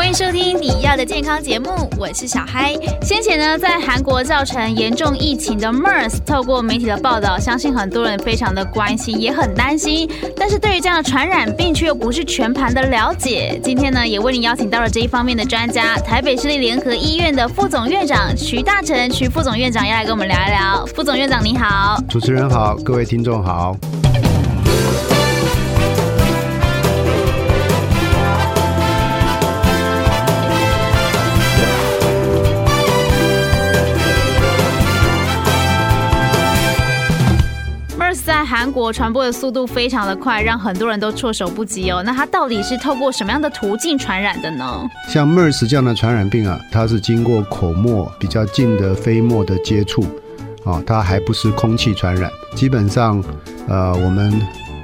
欢迎收听你要的健康节目，我是小嗨。先前呢，在韩国造成严重疫情的 MERS，透过媒体的报道，相信很多人非常的关心，也很担心。但是对于这样的传染病，却又不是全盘的了解。今天呢，也为您邀请到了这一方面的专家，台北市立联合医院的副总院长徐大成、徐副总院长要来跟我们聊一聊。副总院长你好，主持人好，各位听众好。韩国传播的速度非常的快，让很多人都措手不及哦。那它到底是透过什么样的途径传染的呢？像 MERS 这样的传染病啊，它是经过口沫比较近的飞沫的接触，啊，它还不是空气传染。基本上，呃，我们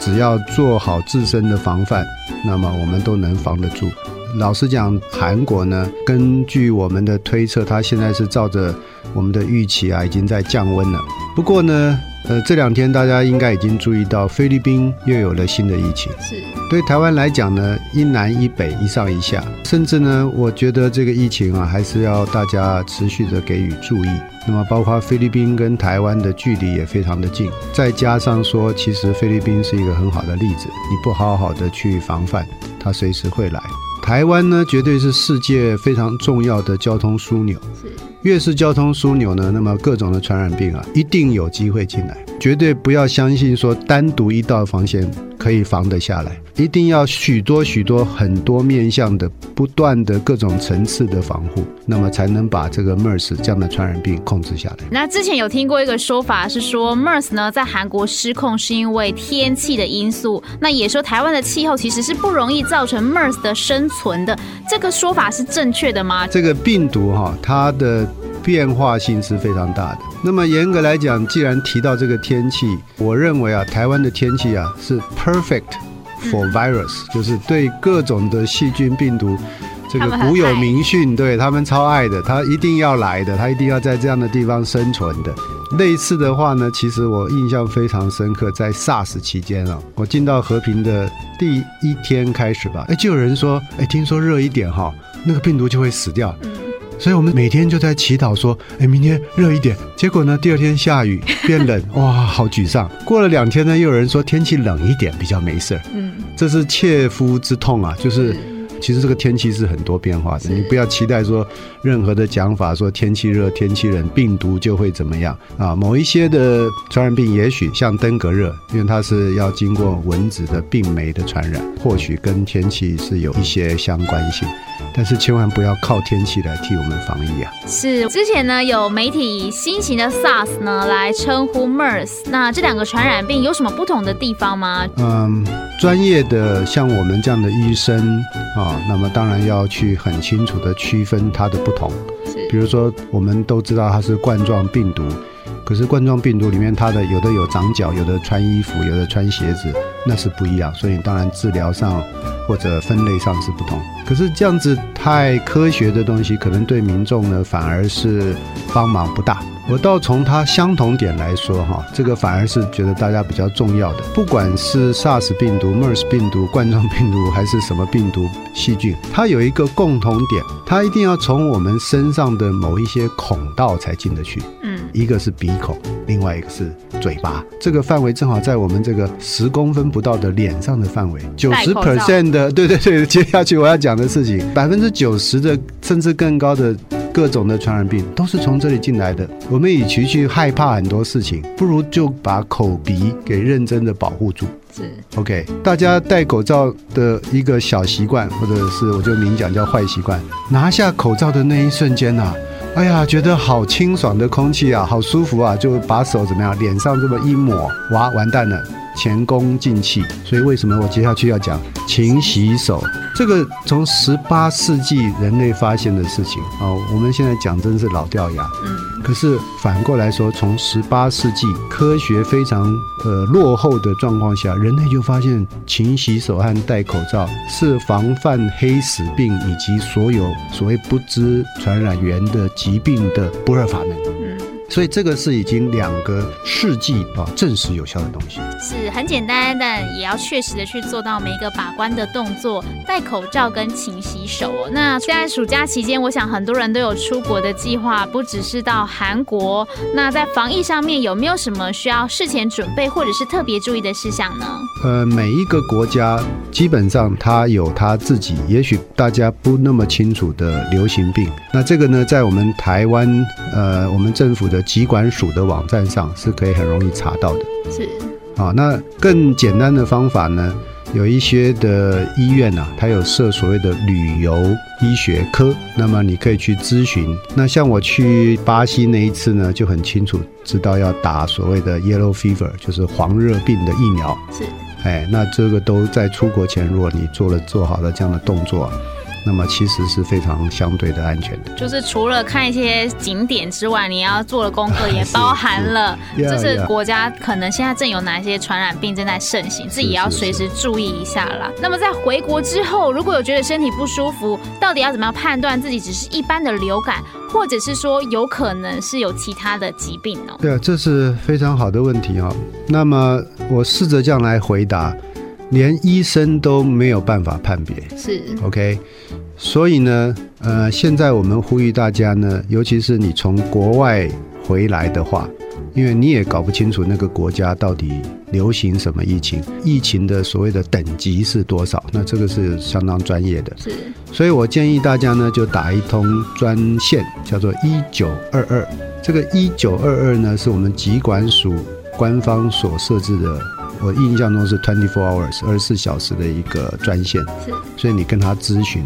只要做好自身的防范，那么我们都能防得住。老实讲，韩国呢，根据我们的推测，它现在是照着我们的预期啊，已经在降温了。不过呢，呃，这两天大家应该已经注意到，菲律宾又有了新的疫情。是。对台湾来讲呢，一南一北，一上一下，甚至呢，我觉得这个疫情啊，还是要大家持续的给予注意。那么，包括菲律宾跟台湾的距离也非常的近，再加上说，其实菲律宾是一个很好的例子，你不好好的去防范，它随时会来。台湾呢，绝对是世界非常重要的交通枢纽。是，越是交通枢纽呢，那么各种的传染病啊，一定有机会进来。绝对不要相信说单独一道防线可以防得下来，一定要许多许多很多面向的不断的各种层次的防护，那么才能把这个 MERS 这样的传染病控制下来。那之前有听过一个说法是说 MERS 呢，在韩国失控是因为天气的因素，那也说台湾的气候其实是不容易造成 MERS 的生存的，这个说法是正确的吗？这个病毒哈，它的。变化性是非常大的。那么严格来讲，既然提到这个天气，我认为啊，台湾的天气啊是 perfect for virus，就是对各种的细菌病毒，这个古有明训，对他们超爱的，他一定要来的，他一定要在这样的地方生存的。类似的话呢，其实我印象非常深刻，在 SARS 期间啊，我进到和平的第一天开始吧，哎，就有人说，哎，听说热一点哈，那个病毒就会死掉。所以我们每天就在祈祷说，哎，明天热一点。结果呢，第二天下雨变冷，哇，好沮丧。过了两天呢，又有人说天气冷一点比较没事儿。嗯，这是切肤之痛啊，就是。其实这个天气是很多变化的，你不要期待说任何的讲法说天气热、天气冷，病毒就会怎么样啊？某一些的传染病，也许像登革热，因为它是要经过蚊子的病媒的传染，或许跟天气是有一些相关性，但是千万不要靠天气来替我们防疫啊！是之前呢有媒体以新型的 SARS 呢来称呼 MERS，那这两个传染病有什么不同的地方吗？嗯，专业的像我们这样的医生啊。那么当然要去很清楚的区分它的不同，比如说我们都知道它是冠状病毒，可是冠状病毒里面它的有的有长脚，有的穿衣服，有的穿鞋子，那是不一样，所以当然治疗上或者分类上是不同。可是这样子太科学的东西，可能对民众呢反而是帮忙不大。我倒从它相同点来说，哈，这个反而是觉得大家比较重要的。不管是 SARS 病毒、MERS 病毒、冠状病毒还是什么病毒细菌，它有一个共同点，它一定要从我们身上的某一些孔道才进得去。嗯，一个是鼻孔，另外一个是嘴巴。这个范围正好在我们这个十公分不到的脸上的范围，九十 percent 的，对对对，接下去我要讲的事情，百分之九十的甚至更高的。各种的传染病都是从这里进来的。我们与其去害怕很多事情，不如就把口鼻给认真的保护住。是，OK。大家戴口罩的一个小习惯，或者是我就明讲叫坏习惯，拿下口罩的那一瞬间呐、啊，哎呀，觉得好清爽的空气啊，好舒服啊，就把手怎么样，脸上这么一抹，哇，完蛋了。前功尽弃。所以为什么我接下去要讲勤洗手？这个从十八世纪人类发现的事情啊，我们现在讲真是老掉牙。嗯，可是反过来说，从十八世纪科学非常呃落后的状况下，人类就发现勤洗手和戴口罩是防范黑死病以及所有所谓不知传染源的疾病的不二法门。嗯。所以这个是已经两个世纪啊证实有效的东西，是很简单，但也要确实的去做到每一个把关的动作，戴口罩跟勤洗手。那现在暑假期间，我想很多人都有出国的计划，不只是到韩国。那在防疫上面有没有什么需要事前准备或者是特别注意的事项呢？呃，每一个国家基本上它有它自己，也许大家不那么清楚的流行病。那这个呢，在我们台湾，呃，我们政府的疾管署的网站上是可以很容易查到的。是，啊，那更简单的方法呢，有一些的医院啊，它有设所谓的旅游医学科，那么你可以去咨询。那像我去巴西那一次呢，就很清楚知道要打所谓的 yellow fever，就是黄热病的疫苗。是，哎，那这个都在出国前，如果你做了做好了这样的动作。那么其实是非常相对的安全的，就是除了看一些景点之外，你要做的功课也包含了，就是国家可能现在正有哪一些传染病正在盛行，自己也要随时注意一下啦。那么在回国之后，如果有觉得身体不舒服，到底要怎么样判断自己只是一般的流感，或者是说有可能是有其他的疾病呢？对啊，这是非常好的问题啊。那么我试着这样来回答。连医生都没有办法判别，是 OK，所以呢，呃，现在我们呼吁大家呢，尤其是你从国外回来的话，因为你也搞不清楚那个国家到底流行什么疫情，疫情的所谓的等级是多少，那这个是相当专业的，是，所以我建议大家呢，就打一通专线，叫做一九二二，这个一九二二呢，是我们疾管署官方所设置的。我印象中是 twenty four hours 二十四小时的一个专线，是，所以你跟他咨询，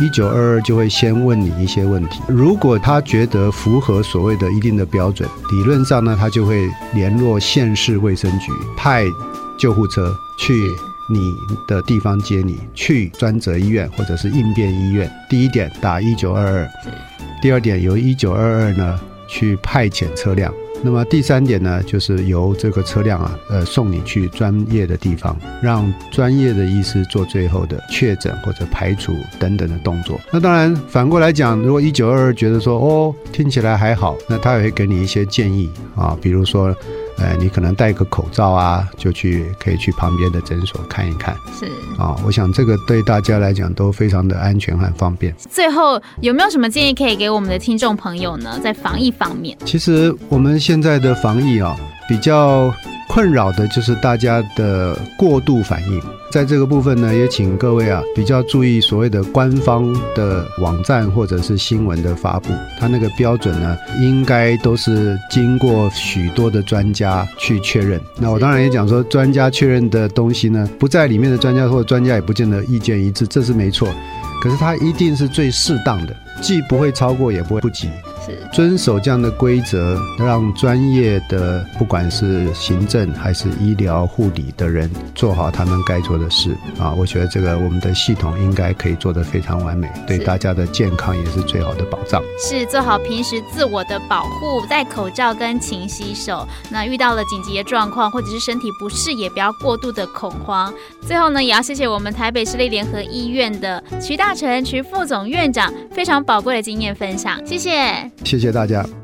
一九二二就会先问你一些问题，如果他觉得符合所谓的一定的标准，理论上呢，他就会联络县市卫生局，派救护车去你的地方接你，去专责医院或者是应变医院。第一点打一九二二，第二点由一九二二呢去派遣车辆。那么第三点呢，就是由这个车辆啊，呃，送你去专业的地方，让专业的医师做最后的确诊或者排除等等的动作。那当然反过来讲，如果一九二二觉得说哦，听起来还好，那他也会给你一些建议啊，比如说。呃，你可能戴个口罩啊，就去可以去旁边的诊所看一看。是啊，我想这个对大家来讲都非常的安全和方便。最后有没有什么建议可以给我们的听众朋友呢？在防疫方面，其实我们现在的防疫啊，比较。困扰的就是大家的过度反应，在这个部分呢，也请各位啊比较注意所谓的官方的网站或者是新闻的发布，它那个标准呢，应该都是经过许多的专家去确认。那我当然也讲说，专家确认的东西呢，不在里面的专家或者专家也不见得意见一致，这是没错。可是它一定是最适当的，既不会超过，也不会不及。遵守这样的规则，让专业的不管是行政还是医疗护理的人做好他们该做的事啊！我觉得这个我们的系统应该可以做得非常完美，对大家的健康也是最好的保障。是做好平时自我的保护，戴口罩跟勤洗手。那遇到了紧急的状况或者是身体不适，也不要过度的恐慌。最后呢，也要谢谢我们台北市立联合医院的徐大成徐副总院长非常宝贵的经验分享，谢谢。谢谢大家。